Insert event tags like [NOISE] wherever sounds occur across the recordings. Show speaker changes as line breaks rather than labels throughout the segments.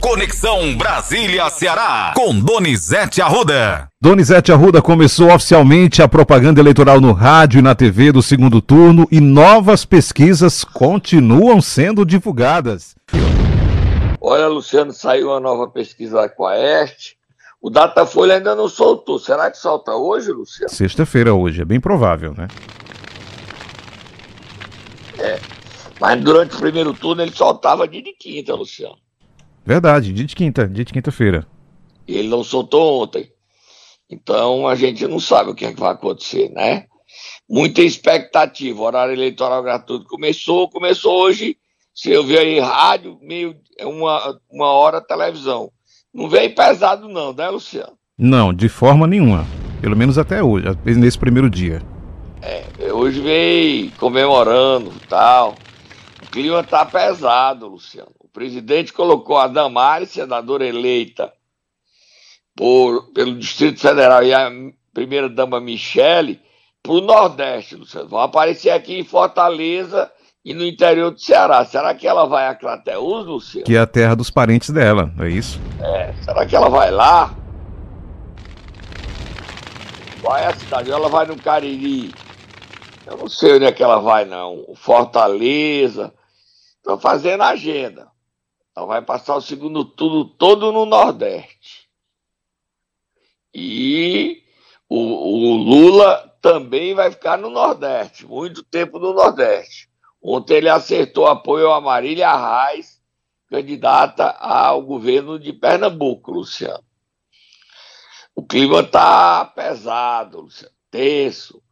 Conexão Brasília-Ceará, com Donizete Arruda.
Donizete Arruda começou oficialmente a propaganda eleitoral no rádio e na TV do segundo turno e novas pesquisas continuam sendo divulgadas.
Olha, Luciano, saiu uma nova pesquisa com a Este. O Datafolha ainda não soltou. Será que solta hoje, Luciano?
Sexta-feira hoje, é bem provável, né?
É. Mas durante o primeiro turno ele soltava dia de quinta, Luciano.
Verdade, dia de quinta, dia de quinta-feira.
E ele não soltou ontem. Então a gente não sabe o que, é que vai acontecer, né? Muita expectativa. O horário eleitoral gratuito começou, começou hoje. Se eu ver aí rádio, meio uma, uma hora televisão. Não veio pesado, não, né, Luciano?
Não, de forma nenhuma. Pelo menos até hoje, nesse primeiro dia.
É, hoje veio comemorando tal. O clima tá pesado, Luciano. O presidente colocou a Damares, senadora eleita por, pelo Distrito Federal, e a primeira-dama Michele, para o Nordeste, Luciano. Vão aparecer aqui em Fortaleza e no interior do Ceará. Será que ela vai a Crateús, Luciano?
Que é a terra dos parentes dela, é isso?
É, será que ela vai lá? Qual é a cidade? Ela vai no Cariri. Eu não sei onde é que ela vai, não. Fortaleza. Estou fazendo agenda. Ela vai passar o segundo turno todo no Nordeste. E o, o Lula também vai ficar no Nordeste, muito tempo no Nordeste. Ontem ele acertou apoio a Marília Reis, candidata ao governo de Pernambuco, Luciano. O clima está pesado, Luciano, tenso.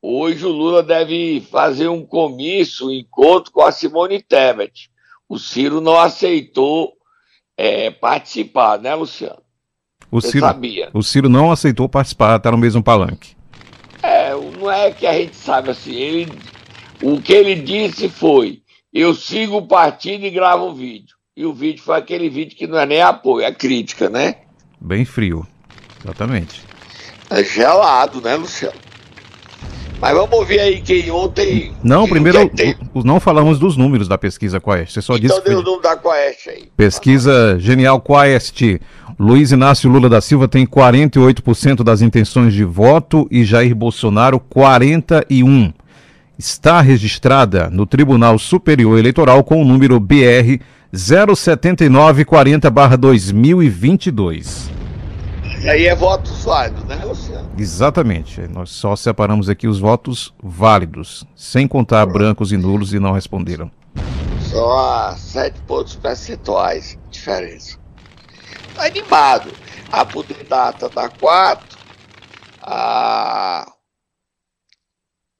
Hoje o Lula deve fazer um comício, um encontro com a Simone Tebet. O Ciro não aceitou é, participar, né, Luciano?
O Ciro, sabia. O Ciro não aceitou participar, está no mesmo palanque.
É, não é que a gente sabe assim. Ele o que ele disse foi: eu sigo o partido e gravo um vídeo. E o vídeo foi aquele vídeo que não é nem apoio, é crítica, né?
Bem frio, exatamente.
É gelado, né, Luciano? Mas vamos ouvir aí quem ontem.
Não, primeiro, não falamos dos números da pesquisa Quaest. Você só
então
disse.
Então deu o número da Quaest aí.
Pesquisa Genial Quaest. Luiz Inácio Lula da Silva tem 48% das intenções de voto e Jair Bolsonaro 41% está registrada no Tribunal Superior Eleitoral com o número BR 07940-2022.
Aí é votos válidos, né, Luciano?
Exatamente. Nós só separamos aqui os votos válidos, sem contar brancos e nulos e não responderam.
Só sete pontos percentuais de diferença. Tá animado. A poder data dá quatro. A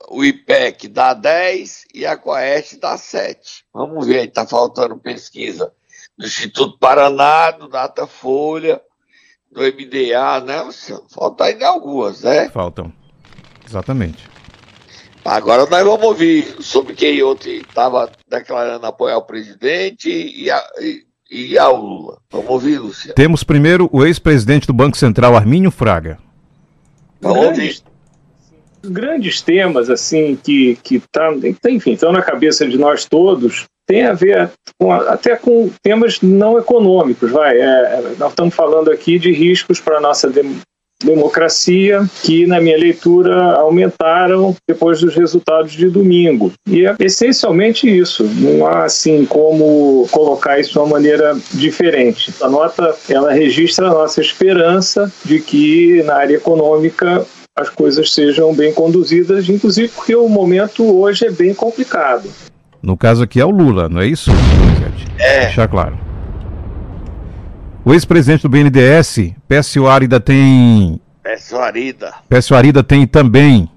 o IPEC dá 10 e a Coeste dá 7. Vamos ver, está faltando pesquisa do Instituto Paraná, do Datafolha, do MDA, né, Luciano? Faltam ainda algumas, né?
Faltam, exatamente.
Agora nós vamos ouvir sobre quem ontem estava declarando apoiar o presidente e, a, e, e ao Lula. Vamos ouvir, Luciano.
Temos primeiro o ex-presidente do Banco Central, Armínio Fraga.
Vamos ouvir
grandes temas assim que que tá, enfim, estão na cabeça de nós todos tem a ver com, até com temas não econômicos, vai. É, nós estamos falando aqui de riscos para a nossa de, democracia que, na minha leitura, aumentaram depois dos resultados de domingo. E é essencialmente isso. Não há assim como colocar isso de uma maneira diferente. A nota ela registra a nossa esperança de que na área econômica as coisas sejam bem conduzidas, inclusive porque o momento hoje é bem complicado.
No caso aqui é o Lula, não é isso?
É.
Deixar claro. O ex-presidente do BNDES, Pécio Arida, tem.
Pécio Arida.
Pécio Arida tem também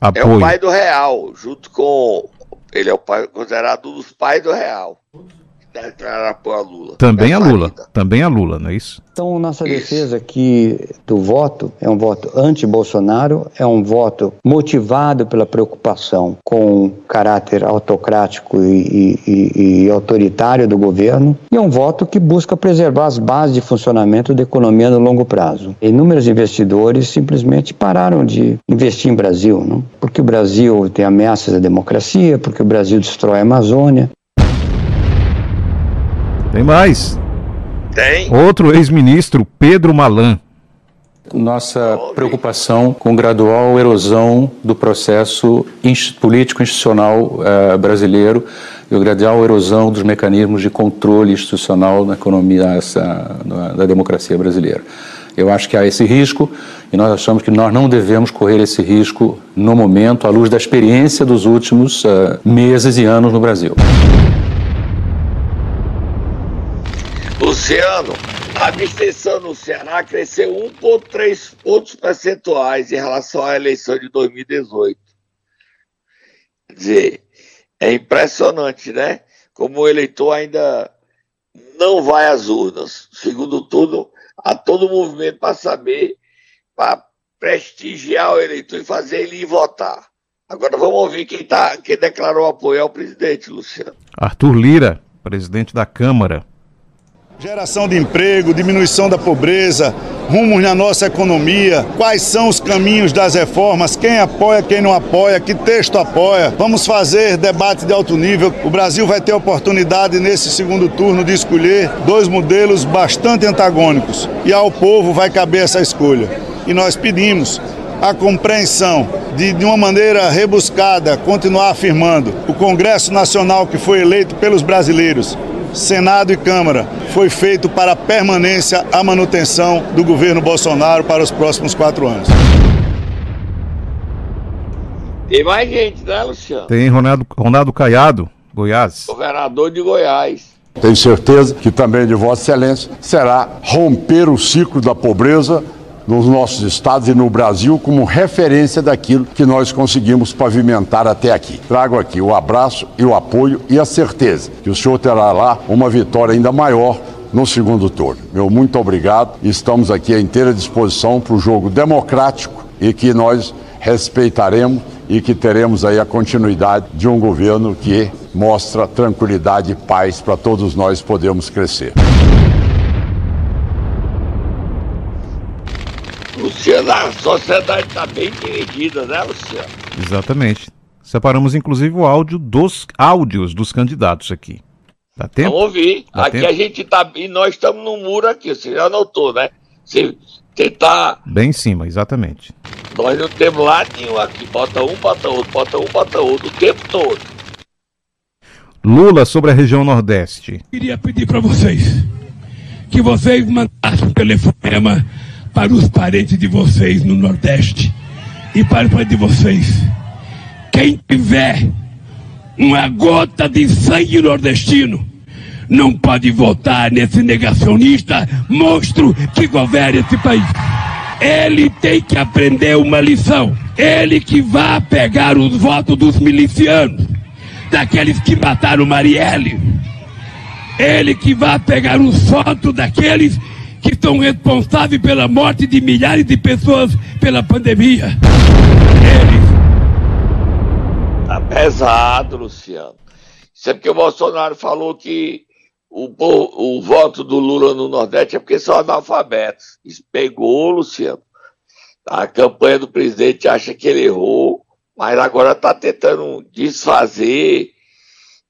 apoio.
É o pai do Real, junto com. Ele é o pai, considerado um dos pais do Real declarar apoio a Lula.
Também a Lula, também a Lula, não é isso?
Então, nossa isso. defesa aqui do voto é um voto anti-Bolsonaro, é um voto motivado pela preocupação com o caráter autocrático e, e, e, autoritário do governo, e é um voto que busca preservar as bases de funcionamento da economia no longo prazo. Inúmeros investidores simplesmente pararam de investir em Brasil, não? porque o Brasil tem ameaças à democracia, porque o Brasil destrói a Amazônia,
tem mais.
Tem.
Outro ex-ministro, Pedro Malan.
Nossa preocupação com gradual erosão do processo político-institucional uh, brasileiro e a gradual erosão dos mecanismos de controle institucional na economia essa, na, da democracia brasileira. Eu acho que há esse risco e nós achamos que nós não devemos correr esse risco no momento, à luz da experiência dos últimos uh, meses e anos no Brasil.
Luciano, a abstenção no Ceará cresceu 1,3 pontos percentuais em relação à eleição de 2018. Quer dizer, é impressionante, né? Como o eleitor ainda não vai às urnas. Segundo tudo, há todo movimento para saber, para prestigiar o eleitor e fazer ele ir votar. Agora vamos ouvir quem, tá, quem declarou apoio ao presidente, Luciano.
Arthur Lira, presidente da Câmara.
Geração de emprego, diminuição da pobreza, rumos na nossa economia, quais são os caminhos das reformas, quem apoia, quem não apoia, que texto apoia. Vamos fazer debate de alto nível. O Brasil vai ter oportunidade nesse segundo turno de escolher dois modelos bastante antagônicos e ao povo vai caber essa escolha. E nós pedimos a compreensão de, de uma maneira rebuscada, continuar afirmando: o Congresso Nacional que foi eleito pelos brasileiros Senado e Câmara foi feito para a permanência, a manutenção do governo Bolsonaro para os próximos quatro anos.
Tem mais gente, né, Luciano?
Tem Ronaldo, Ronaldo Caiado, Goiás.
Governador de Goiás.
Tenho certeza que também de Vossa Excelência será romper o ciclo da pobreza nos nossos estados e no Brasil como referência daquilo que nós conseguimos pavimentar até aqui. Trago aqui o abraço e o apoio e a certeza que o senhor terá lá uma vitória ainda maior no segundo turno. Meu muito obrigado. Estamos aqui à inteira disposição para o jogo democrático e que nós respeitaremos e que teremos aí a continuidade de um governo que mostra tranquilidade e paz para todos nós podermos crescer.
Luciano, a sociedade está bem dividida, né, Luciano?
Exatamente. Separamos inclusive o áudio dos áudios dos candidatos aqui. Dá tempo?
Vamos ouvir.
Dá
aqui
tempo?
a gente tá. E nós estamos no muro aqui, você já notou, né? Você tentar.
Bem em cima, exatamente.
Nós não temos lá nenhum aqui. Bota um, bota outro, bota um, bota outro, o tempo todo.
Lula sobre a região Nordeste.
Queria pedir para vocês que vocês mandassem um telefonema para os parentes de vocês no Nordeste e para os parentes de vocês. Quem tiver uma gota de sangue nordestino não pode votar nesse negacionista monstro que governa esse país. Ele tem que aprender uma lição. Ele que vai pegar os votos dos milicianos, daqueles que mataram Marielle. Ele que vai pegar os votos daqueles que estão responsáveis pela morte de milhares de pessoas pela pandemia. Eles
Tá pesado, Luciano. Isso é porque o Bolsonaro falou que o, o voto do Lula no Nordeste é porque são analfabetos. Isso pegou, Luciano. A campanha do presidente acha que ele errou, mas agora está tentando desfazer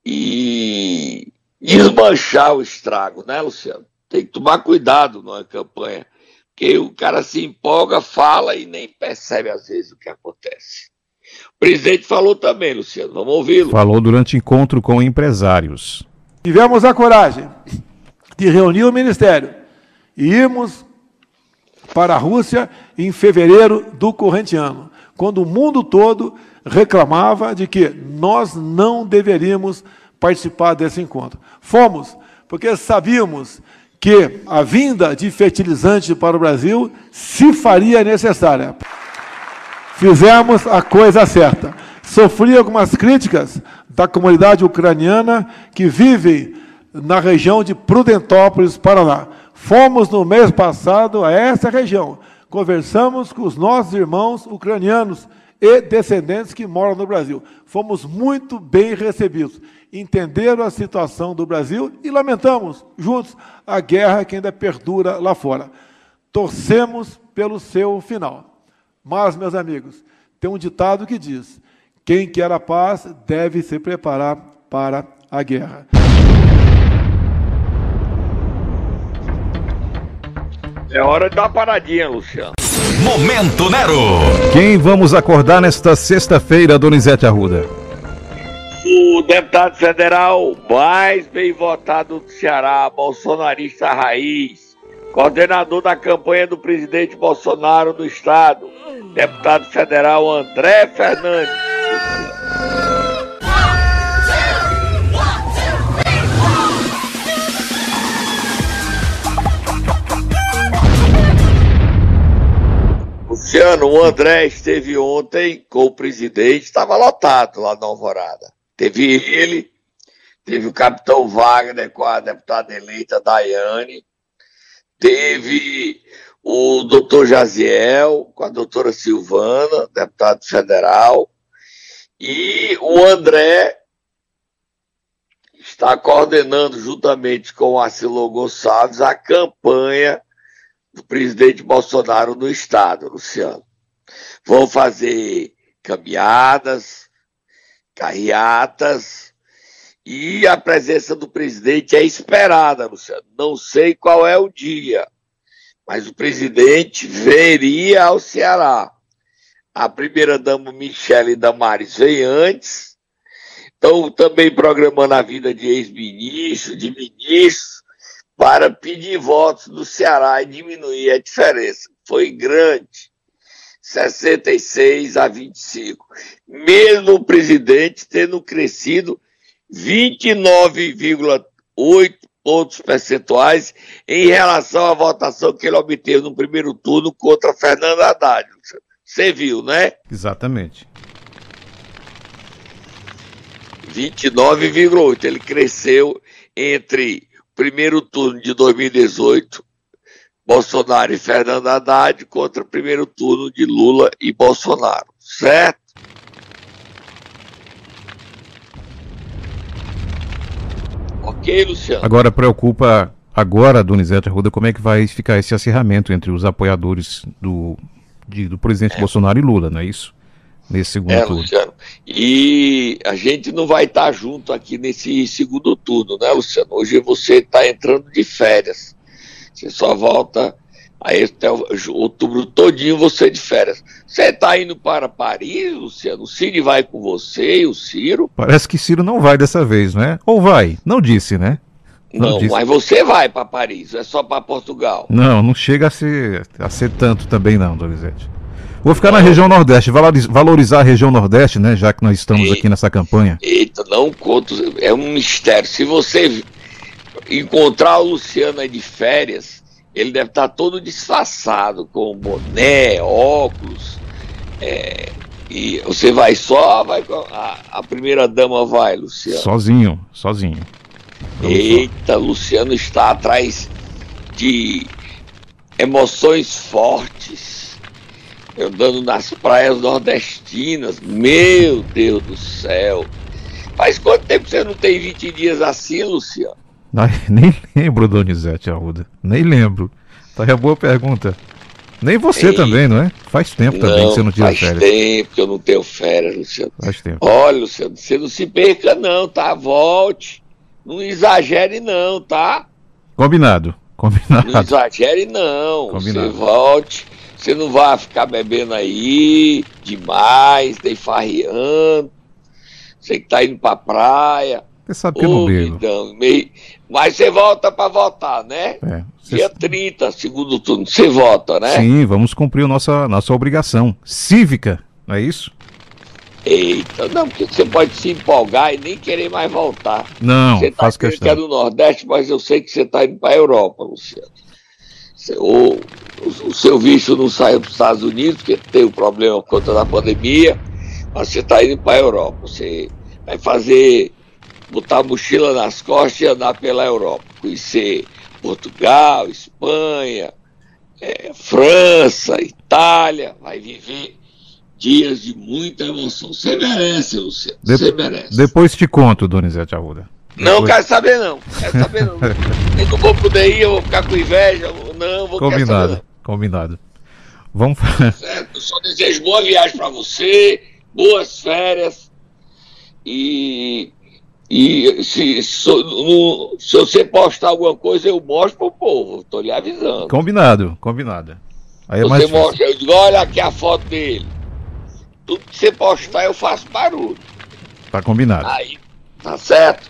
e desmanchar o estrago, né, Luciano? Tem que tomar cuidado na campanha, porque o cara se empolga, fala e nem percebe às vezes o que acontece. O presidente falou também, Luciano, vamos ouvi-lo.
Falou durante encontro com empresários.
Tivemos a coragem de reunir o ministério e irmos para a Rússia em fevereiro do corrente ano, quando o mundo todo reclamava de que nós não deveríamos participar desse encontro. Fomos, porque sabíamos que a vinda de fertilizante para o Brasil se faria necessária. Fizemos a coisa certa. Sofri algumas críticas da comunidade ucraniana que vive na região de Prudentópolis, Paraná. Fomos no mês passado a essa região. Conversamos com os nossos irmãos ucranianos e descendentes que moram no Brasil. Fomos muito bem recebidos. Entenderam a situação do Brasil e lamentamos juntos a guerra que ainda perdura lá fora. Torcemos pelo seu final. Mas, meus amigos, tem um ditado que diz: quem quer a paz deve se preparar para a guerra.
É hora de dar uma paradinha, Luciano.
Momento Nero.
Quem vamos acordar nesta sexta-feira, Donizete Arruda?
O deputado federal mais bem votado do Ceará, bolsonarista raiz, coordenador da campanha do presidente Bolsonaro no estado, deputado federal André Fernandes. Luciano, o André esteve ontem com o presidente, estava lotado lá na Alvorada. Teve ele, teve o capitão Wagner com a deputada eleita Daiane, teve o doutor Jaziel com a doutora Silvana, deputado federal, e o André está coordenando, juntamente com o Arcelo Gonçalves, a campanha do presidente Bolsonaro no estado, Luciano. Vão fazer caminhadas, carreatas, e a presença do presidente é esperada, Luciano. Não sei qual é o dia, mas o presidente veria ao Ceará. A primeira-dama Michele Damares vem antes, estão também programando a vida de ex-ministro, de ministros, para pedir votos do Ceará e diminuir a diferença. Foi grande, 66 a 25. Mesmo o presidente tendo crescido 29,8 pontos percentuais em relação à votação que ele obteve no primeiro turno contra Fernando Haddad. Você viu, né?
Exatamente.
29,8. Ele cresceu entre primeiro turno de 2018, Bolsonaro e Fernando Haddad contra o primeiro turno de Lula e Bolsonaro, certo? Ok, Luciano?
Agora preocupa agora, Donizete Arruda, como é que vai ficar esse acirramento entre os apoiadores do, de, do presidente é. Bolsonaro e Lula, não é isso? Nesse segundo é, turno. Luciano.
E a gente não vai estar junto aqui nesse segundo turno, né, Luciano? Hoje você está entrando de férias. Você só volta aí até outubro todinho você de férias. Você está indo para Paris, Luciano? O Ciro vai com você e o Ciro?
Parece que Ciro não vai dessa vez, né? Ou vai? Não disse, né?
Não, não mas você vai para Paris, é só para Portugal.
Não, não chega a ser, a ser tanto também não, Donizete. Vou ficar na região Nordeste, valorizar a região Nordeste, né? Já que nós estamos eita, aqui nessa campanha.
Eita, não conto, é um mistério. Se você encontrar o Luciano aí de férias, ele deve estar todo disfarçado, com boné, óculos. É, e você vai só, vai a, a primeira dama vai, Luciano.
Sozinho, sozinho.
Vamos Eita, só. Luciano está atrás de emoções fortes andando nas praias nordestinas. Meu Deus do céu. Faz quanto tempo você não tem 20 dias assim, Luciano?
Ai, [LAUGHS] nem lembro, Donizete Arruda. Nem lembro. Tá aí a boa pergunta. Nem você Ei, também, não é? Faz tempo não, também que você não tira
faz
férias.
Faz tempo que eu não tenho férias, Luciano.
Faz tempo.
Olha, Luciano, você não se perca não, tá? Volte. Não exagere não, tá?
Combinado. Combinado.
Não exagere não. Combinado. Você volte. Você não vai ficar bebendo aí demais, nem farreando. Você que tá indo pra praia.
Você sabe que eu não bebo.
meio... Mas você volta para votar, né? É, você... Dia 30, segundo turno, você vota, né?
Sim, vamos cumprir a nossa, nossa obrigação cívica, não é isso?
Eita, não, porque você pode se empolgar e nem querer mais voltar.
Não,
você
tá faz questão.
que é do Nordeste, mas eu sei que você está indo para a Europa, Luciano. O, o, seu visto não saiu para os Estados Unidos, porque tem o problema por conta da pandemia, mas você está indo para a Europa. Você vai fazer, botar a mochila nas costas e andar pela Europa. Conhecer Portugal, Espanha, é, França, Itália, vai viver dias de muita emoção. Você merece, Luciano. Você
de
merece.
Depois te conto, Donizete Arruda.
Não quero saber, não. Quero saber, não. eu não vou poder ir, eu vou ficar com inveja. Não, vou
Combinado, saber, combinado. Vamos
certo, eu só desejo boa viagem para você, boas férias. E E se, se, no, se você postar alguma coisa, eu mostro pro povo. Tô lhe avisando.
Combinado, combinado.
Aí é você mostra, eu digo, olha aqui a foto dele. Tudo que você postar, eu faço barulho.
Tá combinado.
Aí, tá certo.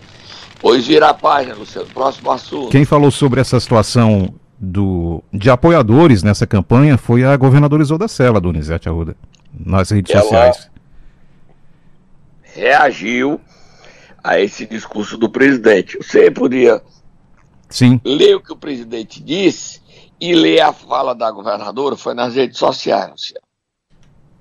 Pois vira a página, Luciano. Próximo assunto.
Quem falou sobre essa situação do, de apoiadores nessa campanha foi a governadora Isolda Sela, Donizete Arruda, nas redes Ela sociais.
Reagiu a esse discurso do presidente. Você podia
Sim.
ler o que o presidente disse e ler a fala da governadora, foi nas redes sociais, Luciano.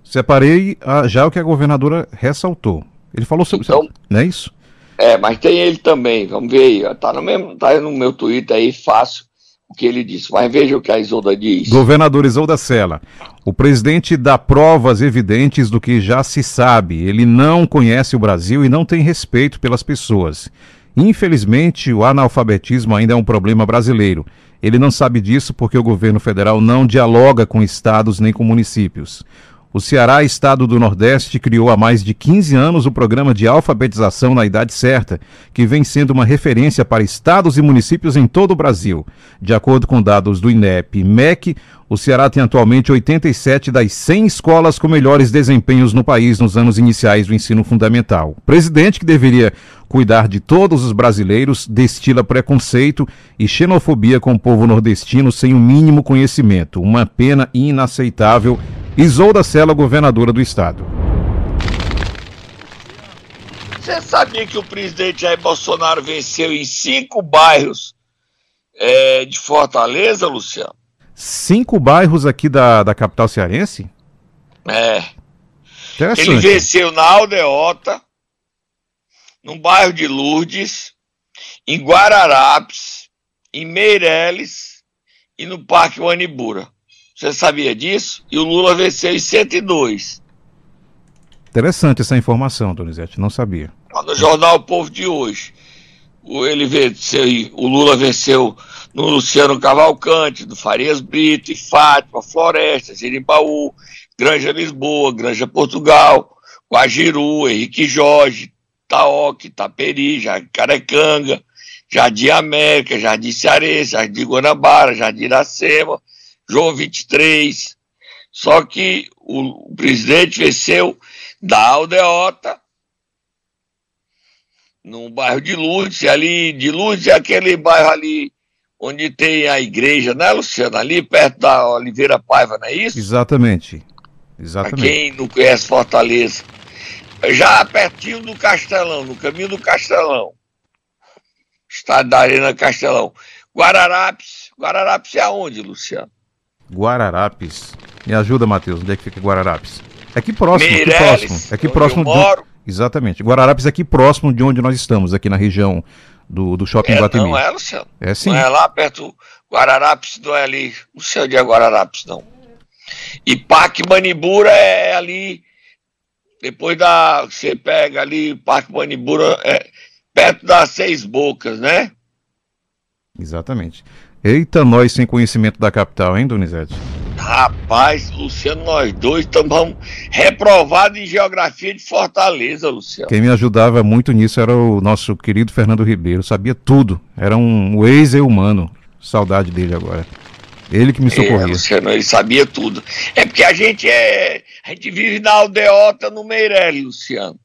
Separei a, já o que a governadora ressaltou. Ele falou sobre então, isso, não é isso?
É, mas tem ele também, vamos ver aí. Tá no, mesmo, tá no meu Twitter aí, fácil o que ele disse. Mas veja o que a Isolda diz.
Governador Isolda Sela, o presidente dá provas evidentes do que já se sabe. Ele não conhece o Brasil e não tem respeito pelas pessoas. Infelizmente, o analfabetismo ainda é um problema brasileiro. Ele não sabe disso porque o governo federal não dialoga com estados nem com municípios. O Ceará, estado do Nordeste, criou há mais de 15 anos o programa de alfabetização na idade certa, que vem sendo uma referência para estados e municípios em todo o Brasil. De acordo com dados do INEP e MEC, o Ceará tem atualmente 87 das 100 escolas com melhores desempenhos no país nos anos iniciais do ensino fundamental. O presidente, que deveria cuidar de todos os brasileiros, destila preconceito e xenofobia com o povo nordestino sem o mínimo conhecimento. Uma pena inaceitável Isolda Sela, governadora do estado.
Você sabia que o presidente Jair Bolsonaro venceu em cinco bairros é, de Fortaleza, Luciano?
Cinco bairros aqui da, da capital cearense?
É. Ele venceu na Aldeota, no bairro de Lourdes, em Guararapes, em Meireles e no Parque Wanibura. Você sabia disso? E o Lula venceu em 102.
Interessante essa informação, Donizete, não sabia.
No jornal O Povo de hoje. Ele venceu, o Lula venceu no Luciano Cavalcante, do Farias Brito, e Fátima, Floresta, Jerimbaú, Granja Lisboa, Granja Portugal, Guajiru, Henrique Jorge, Taoque, Taperi, Carecanga, Jardim América, Jardim Cearense, Jardim Guanabara, Jardim Iracema, João 23. Só que o, o presidente venceu da Aldeota, no bairro de Lourdes, ali de Lourdes é aquele bairro ali onde tem a igreja, né, Luciano? Ali perto da Oliveira Paiva, não é isso?
Exatamente. Exatamente.
Pra quem não conhece Fortaleza. Já pertinho do Castelão, no caminho do Castelão. Estado da Arena Castelão. Guararapes. Guararapes é aonde, Luciano?
Guararapes. Me ajuda, Matheus. Onde é que fica Guararapes? É aqui próximo, Meireles, aqui próximo. É aqui próximo de. Exatamente. Guararapes é aqui próximo de onde nós estamos, aqui na região do, do shopping é,
Guatemi. Não é, Luciano.
É sim.
Não é lá perto. Guararapes não é ali. Não sei onde é Guararapes, não. E Parque Manibura é ali. Depois da. Você pega ali, Parque Manibura, é perto das Seis Bocas, né?
Exatamente. Eita, nós sem conhecimento da capital, hein, Donizete?
Rapaz, Luciano, nós dois estamos reprovados em geografia de Fortaleza, Luciano.
Quem me ajudava muito nisso era o nosso querido Fernando Ribeiro, sabia tudo. Era um Waze humano. Saudade dele agora. Ele que me é, socorria. É,
Luciano, ele sabia tudo. É porque a gente é. A gente vive na aldeota no Meirelles, Luciano.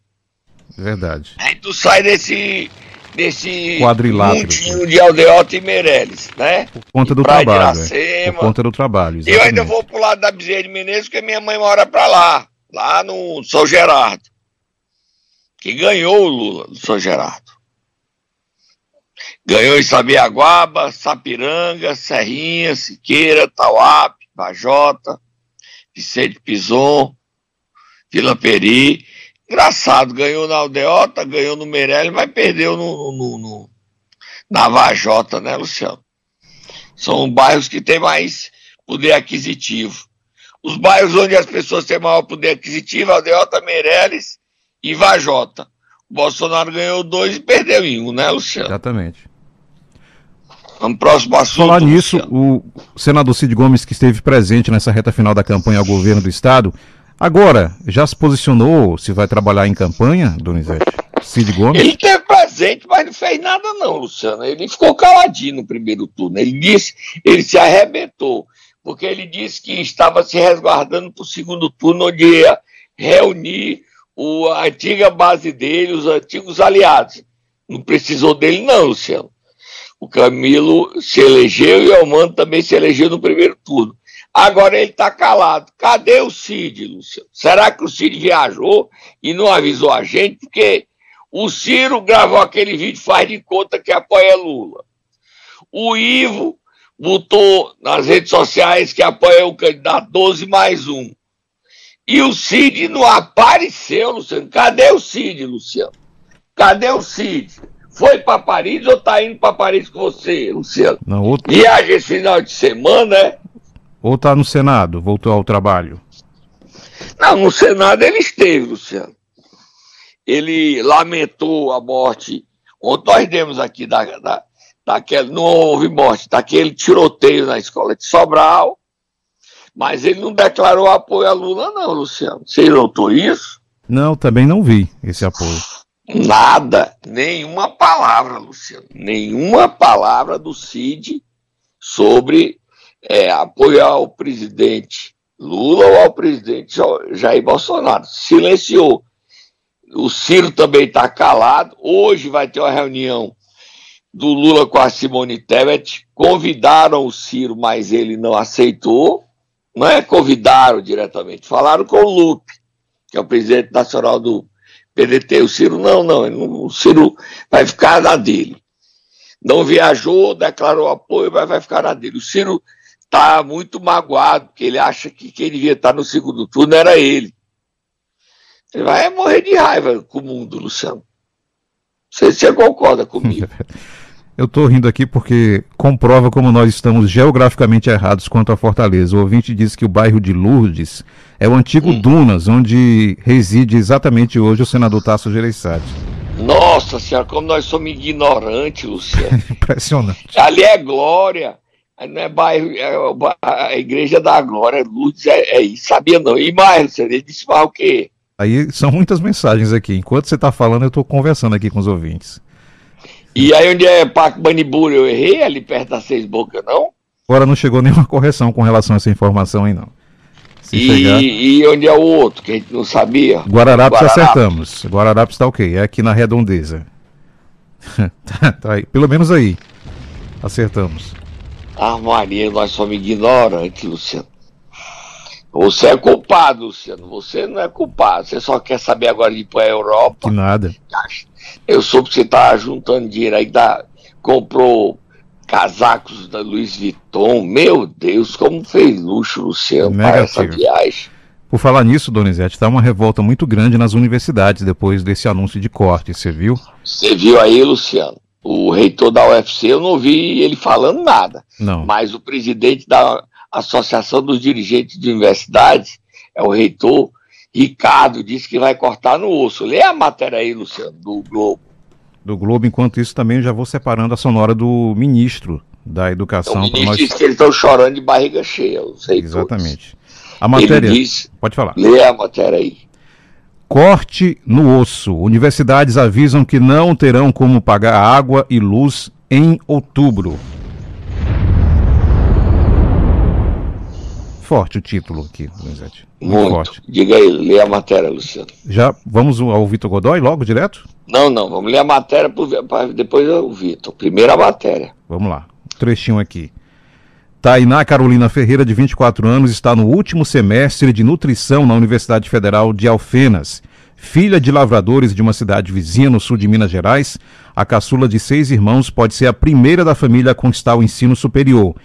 Verdade.
A gente sai desse desse
quadrilátero
de Aldeota e Meirelles, né?
Por conta do trabalho. É. Por conta do trabalho.
Exatamente. Eu ainda vou pro lado da Bezerra de Menezes, porque minha mãe mora pra lá, lá no São Gerardo. Que ganhou o Lula do São Gerardo. Ganhou em Sabiaguaba, Sapiranga, Serrinha, Siqueira, Tauape, Bajota, Vicente Pison, Vila Peri Engraçado, ganhou na Aldeota, ganhou no Meirelles, mas perdeu no, no, no, na Vajota, né, Luciano? São bairros que têm mais poder aquisitivo. Os bairros onde as pessoas têm maior poder aquisitivo, Aldeota, Meirelles e Vajota. O Bolsonaro ganhou dois e perdeu em um, né, Luciano?
Exatamente.
Vamos próximo assunto.
Falar nisso, Luciano. o senador Cid Gomes, que esteve presente nessa reta final da campanha ao governo do Estado, Agora, já se posicionou se vai trabalhar em campanha, Donizete? Cid Gomes?
Ele presente presente, mas não fez nada não, Luciano. Ele ficou caladinho no primeiro turno. Ele disse, ele se arrebentou, porque ele disse que estava se resguardando para o segundo turno, onde ia reunir o, a antiga base dele, os antigos aliados. Não precisou dele não, Luciano. O Camilo se elegeu e o Almano também se elegeu no primeiro turno. Agora ele está calado. Cadê o Cid, Luciano? Será que o Cid viajou e não avisou a gente? Porque o Ciro gravou aquele vídeo, faz de conta que apoia Lula. O Ivo botou nas redes sociais que apoia o candidato 12 mais um. E o Cid não apareceu, Luciano. Cadê o Cid, Luciano? Cadê o Cid? Foi para Paris ou tá indo para Paris com você, Luciano?
Não, outro...
Viagem esse final de semana, né?
Ou tá no Senado, voltou ao trabalho?
Não, no Senado ele esteve, Luciano. Ele lamentou a morte. Ontem nós demos aqui da, da, daquele, não houve morte, daquele tiroteio na escola de Sobral, mas ele não declarou apoio a Lula, não, Luciano. Você notou isso?
Não, também não vi esse apoio.
Nada, nenhuma palavra, Luciano, nenhuma palavra do Cid sobre é, apoiar o presidente Lula ou ao presidente Jair Bolsonaro. Silenciou. O Ciro também está calado. Hoje vai ter uma reunião do Lula com a Simone Tebet. Convidaram o Ciro, mas ele não aceitou. Não é convidaram diretamente, falaram com o Lupe, que é o presidente nacional do PDT, o Ciro, não, não, o Ciro vai ficar na dele. Não viajou, declarou apoio, mas vai ficar na dele. O Ciro está muito magoado, porque ele acha que quem devia estar no segundo turno era ele. Ele vai morrer de raiva com o mundo, Luciano. Se você concorda comigo. [LAUGHS]
Eu estou rindo aqui porque comprova como nós estamos geograficamente errados quanto a Fortaleza. O ouvinte diz que o bairro de Lourdes é o antigo hum. Dunas, onde reside exatamente hoje o senador Tasso Gereissati.
Nossa senhora, como nós somos ignorantes, Luciano. [LAUGHS]
Impressionante.
Ali é glória. Não é bairro, é a igreja da glória. Lourdes é, é isso. Sabia não. E mais, Luciano, ele disse mais o quê?
Aí são muitas mensagens aqui. Enquanto você está falando, eu estou conversando aqui com os ouvintes.
E aí onde é Paco Baniburi, eu errei ali perto das seis bocas, não?
Agora não chegou nenhuma correção com relação a essa informação aí, não.
Se e, chegar... e onde é o outro, que a gente não sabia?
Guararapes, Guararapes. acertamos. Guararapes está ok, é aqui na redondeza. [LAUGHS] tá, tá aí. Pelo menos aí. Acertamos.
Ah, Maria, nós somos ignorantes, Luciano. Você é culpado, Luciano. Você não é culpado. Você só quer saber agora de ir para a Europa.
Que nada.
Eu soube que você tá juntando dinheiro aí, da, comprou casacos da Louis Vuitton. Meu Deus, como fez luxo, Luciano, para essa viagem.
Por falar nisso, Donizete, está uma revolta muito grande nas universidades depois desse anúncio de corte, você viu?
Você viu aí, Luciano? O reitor da UFC, eu não vi ele falando nada.
Não.
Mas o presidente da Associação dos Dirigentes de Universidades, é o reitor, Ricardo disse que vai cortar no osso. Lê a matéria aí, Luciano, do Globo.
Do Globo, enquanto isso também já vou separando a sonora do ministro da Educação. O
ministro nós... disse que eles estão chorando de barriga cheia, os
Exatamente. A matéria. Diz,
Pode falar. Lê a matéria aí.
Corte no osso. Universidades avisam que não terão como pagar água e luz em outubro. Forte o título aqui, Donizete.
Muito, Muito forte. Diga aí, lê a matéria, Luciano.
Já vamos ao Vitor Godoy logo, direto?
Não, não, vamos ler a matéria para depois o Vitor. Primeiro a matéria.
Vamos lá, um trechinho aqui. Tainá Carolina Ferreira, de 24 anos, está no último semestre de nutrição na Universidade Federal de Alfenas. Filha de lavradores de uma cidade vizinha no sul de Minas Gerais, a caçula de seis irmãos pode ser a primeira da família a conquistar o ensino superior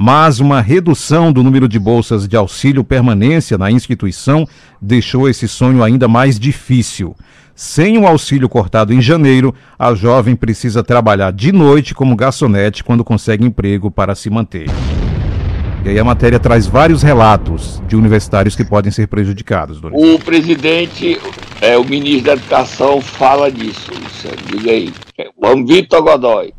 mas uma redução do número de bolsas de auxílio permanência na instituição deixou esse sonho ainda mais difícil. Sem o auxílio cortado em janeiro, a jovem precisa trabalhar de noite como garçonete quando consegue emprego para se manter. E aí a matéria traz vários relatos de universitários que podem ser prejudicados.
O presidente, é, o ministro da Educação fala disso. Diga aí. Vamos, Vitor Godoy.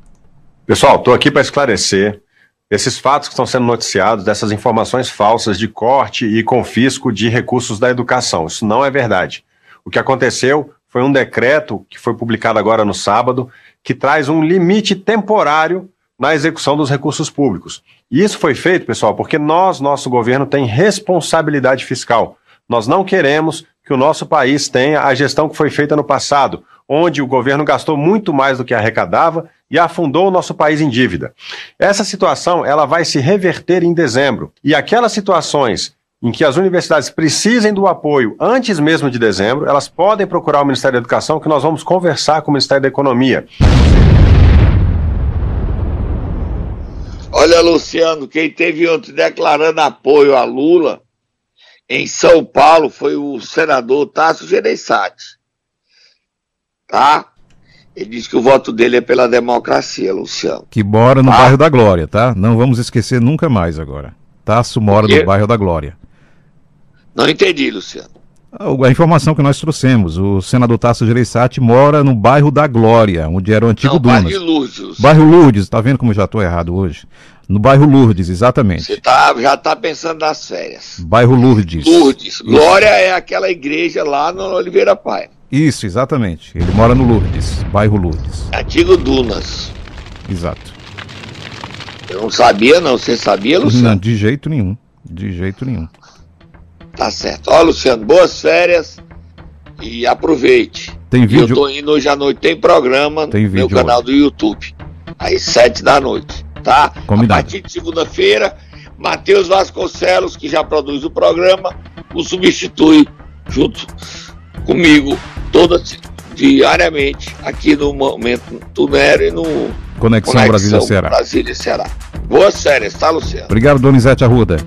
Pessoal, estou aqui para esclarecer esses fatos que estão sendo noticiados, dessas informações falsas de corte e confisco de recursos da educação. Isso não é verdade. O que aconteceu foi um decreto que foi publicado agora no sábado, que traz um limite temporário na execução dos recursos públicos. E isso foi feito, pessoal, porque nós, nosso governo, tem responsabilidade fiscal. Nós não queremos que o nosso país tenha a gestão que foi feita no passado, onde o governo gastou muito mais do que arrecadava e afundou o nosso país em dívida. Essa situação ela vai se reverter em dezembro. E aquelas situações em que as universidades precisem do apoio antes mesmo de dezembro, elas podem procurar o Ministério da Educação, que nós vamos conversar com o Ministério da Economia.
Olha, Luciano, quem teve ontem declarando apoio a Lula em São Paulo foi o senador Tasso Gereissati. Tá? Ele disse que o voto dele é pela democracia, Luciano.
Que mora no ah. bairro da Glória, tá? Não vamos esquecer nunca mais agora. Tasso mora no bairro da Glória.
Não entendi, Luciano.
A informação que nós trouxemos, o senador Tasso Gereissati mora no bairro da Glória, onde era o antigo Não, Dunas. Bairro Lourdes. Bairro Lourdes, tá vendo como eu já estou errado hoje? No bairro Lourdes, exatamente. Você
tá, já está pensando nas férias.
Bairro Lourdes.
Lourdes. Glória é aquela igreja lá no Oliveira Pai.
Isso, exatamente. Ele mora no Lourdes, bairro Lourdes.
Antigo Dunas.
Exato.
Eu não sabia, não. Você sabia, Luciano? Não,
de jeito nenhum. De jeito nenhum.
Tá certo. Ó, Luciano, boas férias e aproveite.
Tem vídeo?
Eu tô indo hoje à noite, tem programa tem no meu canal hoje. do YouTube. Às sete da noite, tá?
Combinado.
A partir de segunda-feira, Matheus Vasconcelos, que já produz o programa, o substitui junto comigo toda diariamente aqui no Momento Tunero e no
Conexão, Conexão Brasília-Ceará.
Brasília-Ceará. Boas férias, tá, Luciano?
Obrigado, Donizete Arruda.